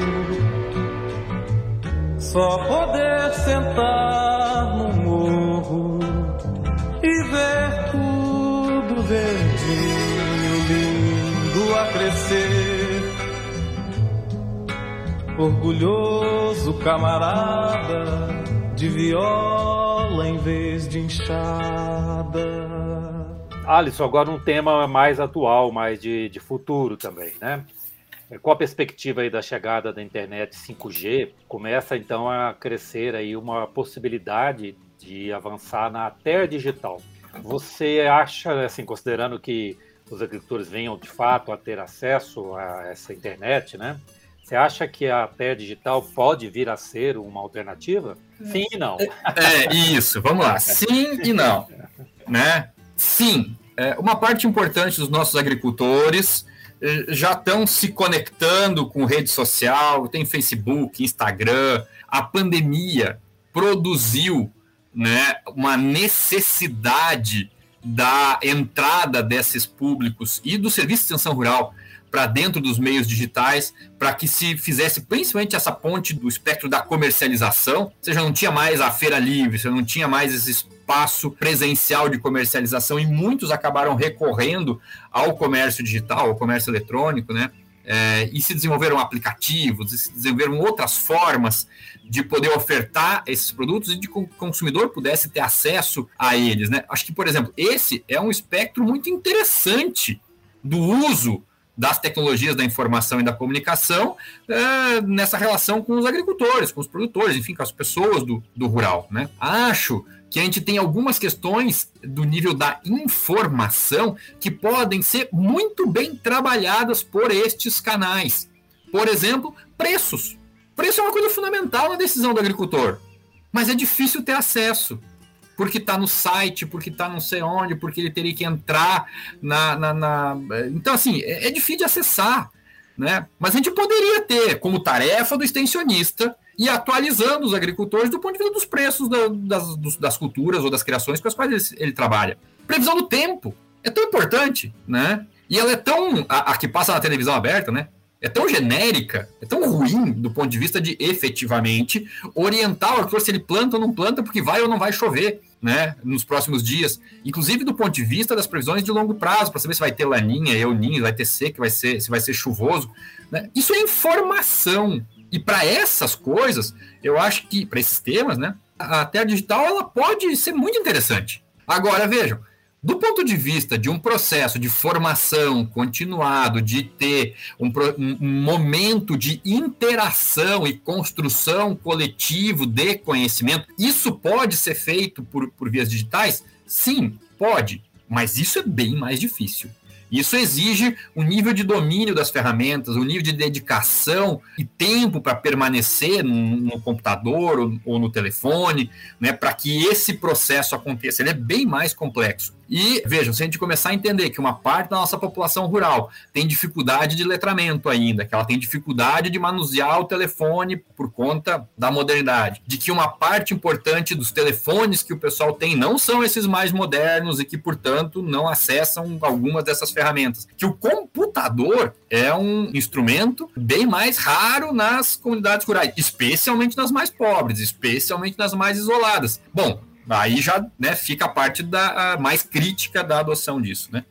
Só poder sentar no Orgulhoso camarada de viola em vez de enxada. Alisson, agora um tema mais atual, mais de, de futuro também, né? Com a perspectiva aí da chegada da internet 5G, começa então a crescer aí uma possibilidade de avançar na terra digital. Você acha, assim, considerando que os agricultores venham de fato a ter acesso a essa internet, né? Você acha que a terra digital pode vir a ser uma alternativa? Sim e não. É, isso, vamos lá. Sim e não. Né? Sim. É, uma parte importante dos nossos agricultores eh, já estão se conectando com rede social, tem Facebook, Instagram. A pandemia produziu né, uma necessidade da entrada desses públicos e do serviço de extensão rural para dentro dos meios digitais, para que se fizesse principalmente essa ponte do espectro da comercialização. Você já não tinha mais a feira livre, você não tinha mais esse espaço presencial de comercialização e muitos acabaram recorrendo ao comércio digital, ao comércio eletrônico, né? É, e se desenvolveram aplicativos, e se desenvolveram outras formas de poder ofertar esses produtos e de que o consumidor pudesse ter acesso a eles. Né? Acho que, por exemplo, esse é um espectro muito interessante do uso das tecnologias da informação e da comunicação é, nessa relação com os agricultores, com os produtores, enfim, com as pessoas do, do rural. Né? Acho que a gente tem algumas questões do nível da informação que podem ser muito bem trabalhadas por estes canais. Por exemplo, preços. Preço é uma coisa fundamental na decisão do agricultor, mas é difícil ter acesso. Porque está no site, porque está não sei onde, porque ele teria que entrar na. na, na... Então, assim, é, é difícil de acessar. Né? Mas a gente poderia ter como tarefa do extensionista e atualizando os agricultores do ponto de vista dos preços da, das, das, culturas ou das criações com as quais ele, ele, trabalha. Previsão do tempo é tão importante, né? E ela é tão. A, a, que passa na televisão aberta, né? é tão genérica, é tão ruim do ponto de vista de efetivamente orientar o agricultor se ele planta ou não planta, porque vai ou não vai chover. Né, nos próximos dias, inclusive do ponto de vista das previsões de longo prazo, para saber se vai ter laninha, euninha, vai ter seca, vai ser, se vai ser chuvoso. Né? Isso é informação. E para essas coisas, eu acho que, para esses temas, né, a Terra Digital ela pode ser muito interessante. Agora, vejam, do ponto de vista de um processo de formação continuado, de ter um, um, momento de interação e construção coletivo de conhecimento, isso pode ser feito por, por vias digitais? Sim, pode, mas isso é bem mais difícil. Isso exige um nível de domínio das ferramentas, um nível de dedicação e tempo para permanecer no, computador ou, no telefone, né, para que esse processo aconteça. Ele é bem mais complexo. E vejam, se a gente começar a entender que uma parte da nossa população rural tem dificuldade de letramento ainda, que ela tem dificuldade de manusear o telefone por conta da modernidade, de que uma parte importante dos telefones que o pessoal tem não são esses mais modernos e que, portanto, não acessam algumas dessas ferramentas, que o computador é um instrumento bem mais raro nas comunidades rurais, especialmente nas mais pobres, especialmente nas mais isoladas. Bom, Aí já né, fica a parte da a mais crítica da adoção disso, né?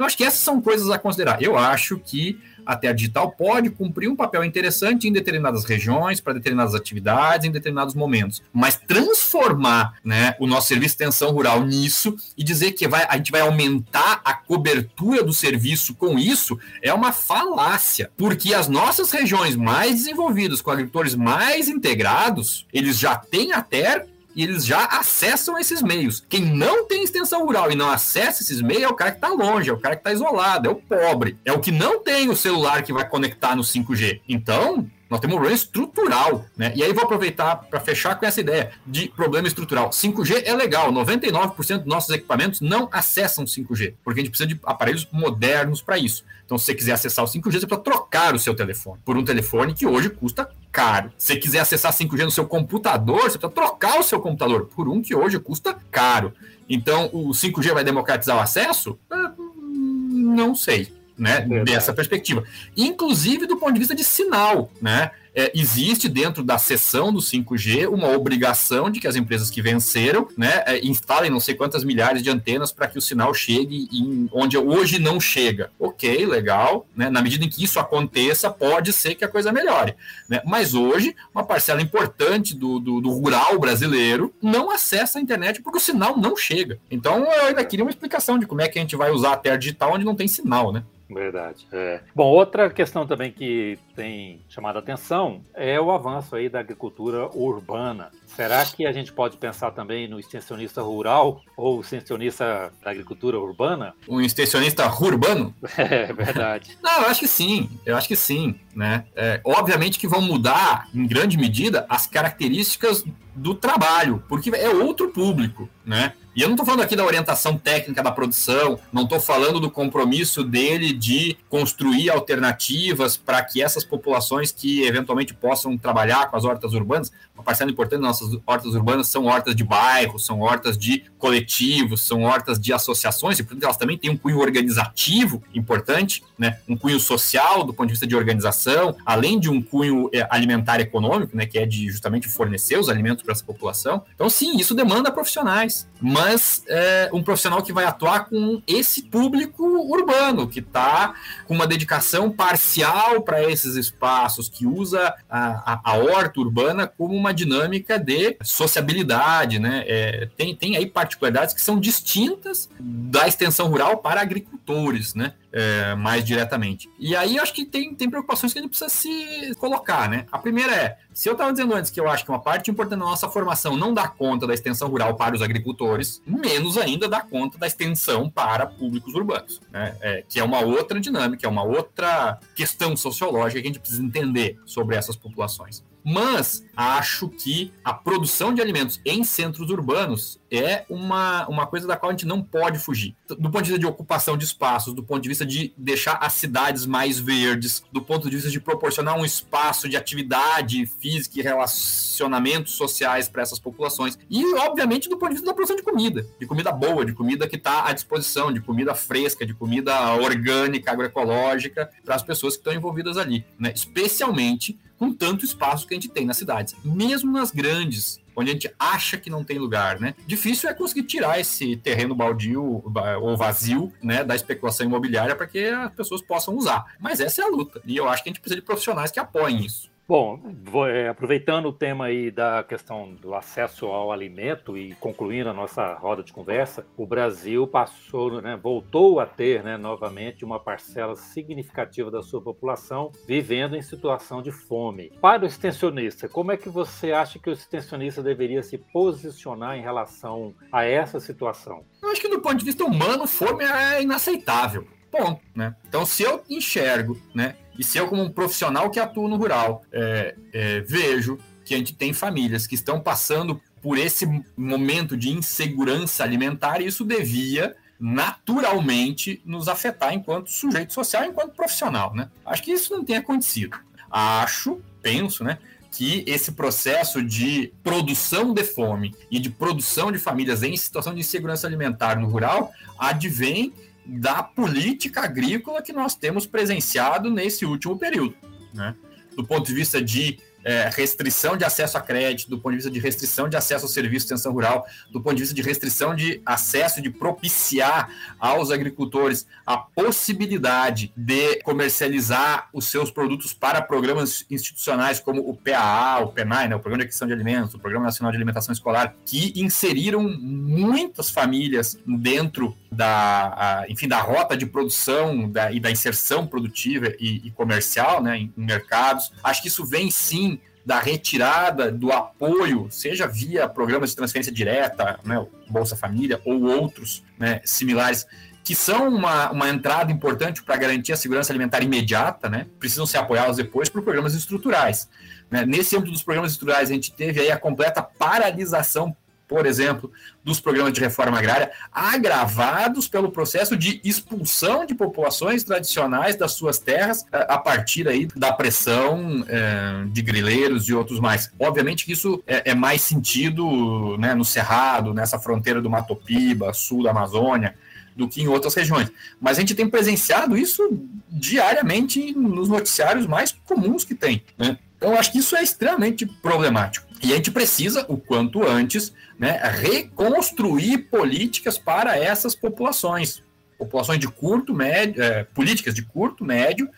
Então, acho que essas são coisas a considerar. Eu acho que a Terra Digital pode cumprir um papel interessante em determinadas regiões, para determinadas atividades, em determinados momentos. Mas transformar né, o nosso serviço de extensão rural nisso e dizer que vai, a gente vai aumentar a cobertura do serviço com isso é uma falácia. Porque as nossas regiões mais desenvolvidas, com agricultores mais integrados, eles já têm a terra e eles já acessam esses meios. Quem não tem extensão rural e não acessa esses meios é o cara que está longe, é o cara que está isolado, é o pobre, é o que não tem o celular que vai conectar no 5G. Então, nós temos um problema estrutural, né? E aí vou aproveitar para fechar com essa ideia de problema estrutural. 5G é legal, 99% dos nossos equipamentos não acessam 5G, porque a gente precisa de aparelhos modernos para isso. Então, se você quiser acessar o 5G, você precisa trocar o seu telefone por um telefone que hoje custa caro. Se você quiser acessar 5G no seu computador, você precisa trocar o seu computador por um que hoje custa caro. Então, o 5G vai democratizar o acesso? Ah, não sei né, dessa perspectiva. Inclusive do ponto de vista de sinal, né? é, existe dentro da seção do 5G uma obrigação de que as empresas que venceram né, é, instalem não sei quantas milhares de antenas para que o sinal chegue em, onde hoje não chega. Ok, legal. Né? Na medida em que isso aconteça, pode ser que a coisa melhore. Né? Mas hoje, uma parcela importante do, do, do, rural brasileiro não acessa a internet porque o sinal não chega. Então, eu ainda queria uma explicação de como é que a gente vai usar a terra digital onde não tem sinal, né? Verdade. É. Bom, outra questão também que tem chamado a atenção é o avanço aí da agricultura urbana. Será que a gente pode pensar também no extensionista rural ou extensionista da agricultura urbana? Um extensionista urbano? É verdade. Não, eu acho que sim. Eu acho que sim. Né? É, obviamente que vão mudar, em grande medida, as características do trabalho, porque é outro público, né? E eu não estou falando aqui da orientação técnica da produção, não estou falando do compromisso dele de construir alternativas para que essas populações que eventualmente possam trabalhar com as hortas urbanas, uma parcela importante das nossas hortas urbanas são hortas de bairro, são hortas de coletivos, são hortas de associações, e portanto elas também têm um cunho organizativo importante, né? um cunho social do ponto de vista de organização, além de um cunho é, alimentar econômico, né? que é de justamente fornecer os alimentos para essa população. Então, sim, isso demanda profissionais, mas é, um profissional que vai atuar com esse público urbano, que está com uma dedicação parcial para esses espaços, que usa a, a, a horta urbana como uma dinâmica de sociabilidade, né? É, tem, tem aí particularidades que são distintas da extensão rural para agricultores, né? É, mais diretamente. E aí acho que tem, tem preocupações que a gente precisa se colocar, né? A primeira é, se eu estava dizendo antes que eu acho que uma parte importante da nossa formação não dá conta da extensão rural para os agricultores, menos ainda dá conta da extensão para públicos urbanos, né? É, que é uma outra dinâmica, é uma outra questão sociológica que a gente precisa entender sobre essas populações. Mas acho que a produção de alimentos em centros urbanos é uma, uma coisa da qual a gente não pode fugir. Do ponto de vista de ocupação de espaços, do ponto de vista de deixar as cidades mais verdes, do ponto de vista de proporcionar um espaço de atividade física e relacionamentos sociais para essas populações. E, obviamente, do ponto de vista da produção de comida, de comida boa, de comida que está à disposição, de comida fresca, de comida orgânica, agroecológica, para as pessoas que estão envolvidas ali, né? especialmente com tanto espaço que a gente tem nas cidades, mesmo nas grandes, onde a gente acha que não tem lugar, né? Difícil é conseguir tirar esse terreno baldio ou vazio, né, da especulação imobiliária para que as pessoas possam usar. Mas essa é a luta, e eu acho que a gente precisa de profissionais que apoiem isso. Bom, vou, é, aproveitando o tema aí da questão do acesso ao alimento e concluindo a nossa roda de conversa, o Brasil passou, né, voltou a ter né, novamente uma parcela significativa da sua população vivendo em situação de fome. Para o extensionista, como é que você acha que o extensionista deveria se posicionar em relação a essa situação? Eu acho que do ponto de vista humano, fome é inaceitável. Ponto, né? Então, se eu enxergo, né, e se eu, como um profissional que atua no rural, é, é, vejo que a gente tem famílias que estão passando por esse momento de insegurança alimentar, isso devia naturalmente nos afetar enquanto sujeito social, enquanto profissional, né? Acho que isso não tem acontecido. Acho, penso, né, que esse processo de produção de fome e de produção de famílias em situação de insegurança alimentar no rural advém da política agrícola que nós temos presenciado nesse último período. Né? Do ponto de vista de é, restrição de acesso a crédito, do ponto de vista de restrição de acesso ao serviço de extensão rural, do ponto de vista de restrição de acesso, de propiciar aos agricultores a possibilidade de comercializar os seus produtos para programas institucionais como o PAA, o PENAI, né, o Programa de Aquisição de Alimentos, o Programa Nacional de Alimentação Escolar, que inseriram muitas famílias dentro da, a, enfim, da rota de produção da, e da inserção produtiva e, e comercial né, em, em mercados. Acho que isso vem sim da retirada do apoio, seja via programas de transferência direta, né, Bolsa Família ou outros né, similares, que são uma, uma entrada importante para garantir a segurança alimentar imediata, né, precisam ser apoiados depois por programas estruturais. Né. Nesse âmbito dos programas estruturais, a gente teve aí a completa paralisação por exemplo, dos programas de reforma agrária, agravados pelo processo de expulsão de populações tradicionais das suas terras eh, a partir aí da pressão é, de grileiros e outros mais. Obviamente que isso é, é mais sentido né, no Cerrado, nessa fronteira do Mato Piba, sul da Amazônia, do que em outras regiões. Mas a gente tem presenciado isso diariamente nos noticiários mais comuns que tem. Né? Então, eu acho que isso é extremamente problemático. E a gente precisa, o quanto antes, né, reconstruir políticas para essas populações. Populações de curto, médio, é, políticas de curto, médio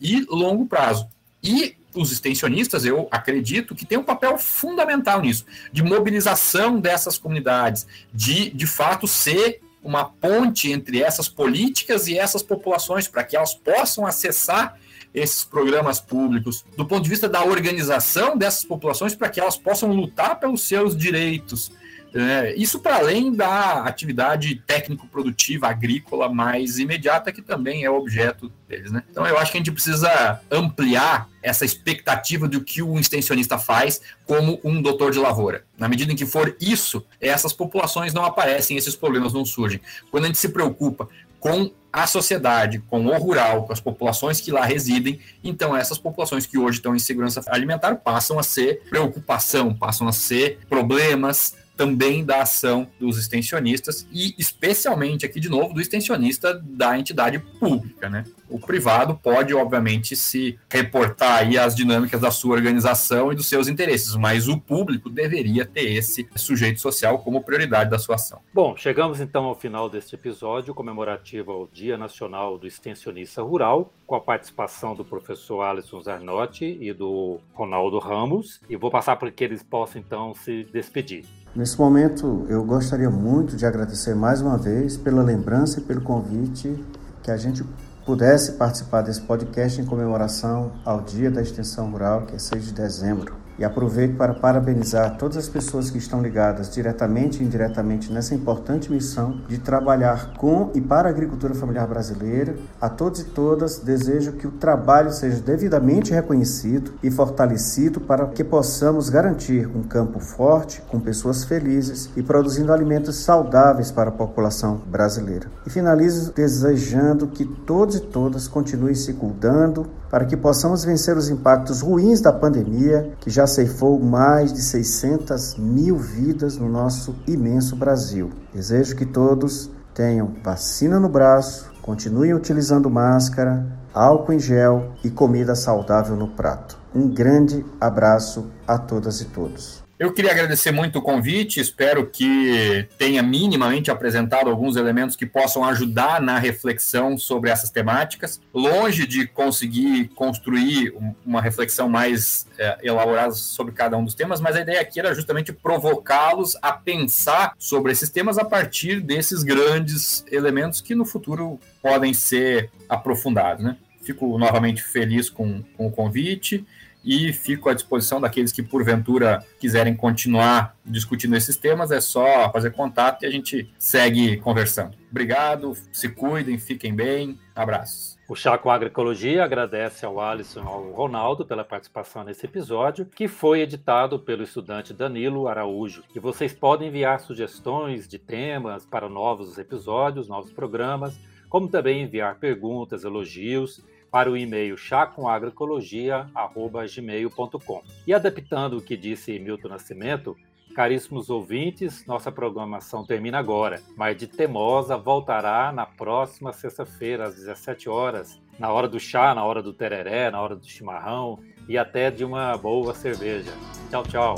e longo prazo. E os extensionistas, eu acredito que tem um papel fundamental nisso, de mobilização dessas comunidades, de, de fato, ser uma ponte entre essas políticas e essas populações, para que elas possam acessar esses programas públicos, do ponto de vista da organização dessas populações, para que elas possam lutar pelos seus direitos. É, isso para além da atividade técnico-produtiva agrícola mais imediata, que também é objeto deles. Né? Então, eu acho que a gente precisa ampliar essa expectativa do que o extensionista faz como um doutor de lavoura. Na medida em que for isso, essas populações não aparecem, esses problemas não surgem. Quando a gente se preocupa com a sociedade, com o rural, com as populações que lá residem. Então, essas populações que hoje estão em segurança alimentar passam a ser preocupação, passam a ser problemas também da ação dos extensionistas e especialmente aqui de novo do extensionista da entidade pública, né? O privado pode, obviamente, se reportar aí às dinâmicas da sua organização e dos seus interesses, mas o público deveria ter esse sujeito social como prioridade da sua ação. Bom, chegamos então ao final deste episódio comemorativo ao Dia Nacional do Extensionista Rural, com a participação do professor Alisson Zarnotti e do Ronaldo Ramos, e vou passar para que eles possam então se despedir. Nesse momento, eu gostaria muito de agradecer mais uma vez pela lembrança e pelo convite que a gente pudesse participar desse podcast em comemoração ao Dia da Extensão Rural, que é 6 de dezembro. E aproveito para parabenizar todas as pessoas que estão ligadas diretamente e indiretamente nessa importante missão de trabalhar com e para a agricultura familiar brasileira. A todos e todas desejo que o trabalho seja devidamente reconhecido e fortalecido para que possamos garantir um campo forte, com pessoas felizes e produzindo alimentos saudáveis para a população brasileira. E finalizo desejando que todos e todas continuem se cuidando para que possamos vencer os impactos ruins da pandemia que já já ceifou mais de 600 mil vidas no nosso imenso Brasil. Desejo que todos tenham vacina no braço, continuem utilizando máscara, álcool em gel e comida saudável no prato. Um grande abraço a todas e todos. Eu queria agradecer muito o convite, espero que tenha minimamente apresentado alguns elementos que possam ajudar na reflexão sobre essas temáticas. Longe de conseguir construir uma reflexão mais é, elaborada sobre cada um dos temas, mas a ideia aqui era justamente provocá-los a pensar sobre esses temas a partir desses grandes elementos que no futuro podem ser aprofundados. Né? Fico novamente feliz com, com o convite e fico à disposição daqueles que, porventura, quiserem continuar discutindo esses temas. É só fazer contato e a gente segue conversando. Obrigado, se cuidem, fiquem bem. Abraços. O Chá com Agroecologia agradece ao Alisson e ao Ronaldo pela participação nesse episódio, que foi editado pelo estudante Danilo Araújo. E vocês podem enviar sugestões de temas para novos episódios, novos programas, como também enviar perguntas, elogios para o e-mail chacomagroecologia.gmail.com. E adaptando o que disse Milton Nascimento, caríssimos ouvintes, nossa programação termina agora, mas de Temosa voltará na próxima sexta-feira, às 17 horas, na hora do chá, na hora do tereré, na hora do chimarrão e até de uma boa cerveja. Tchau, tchau.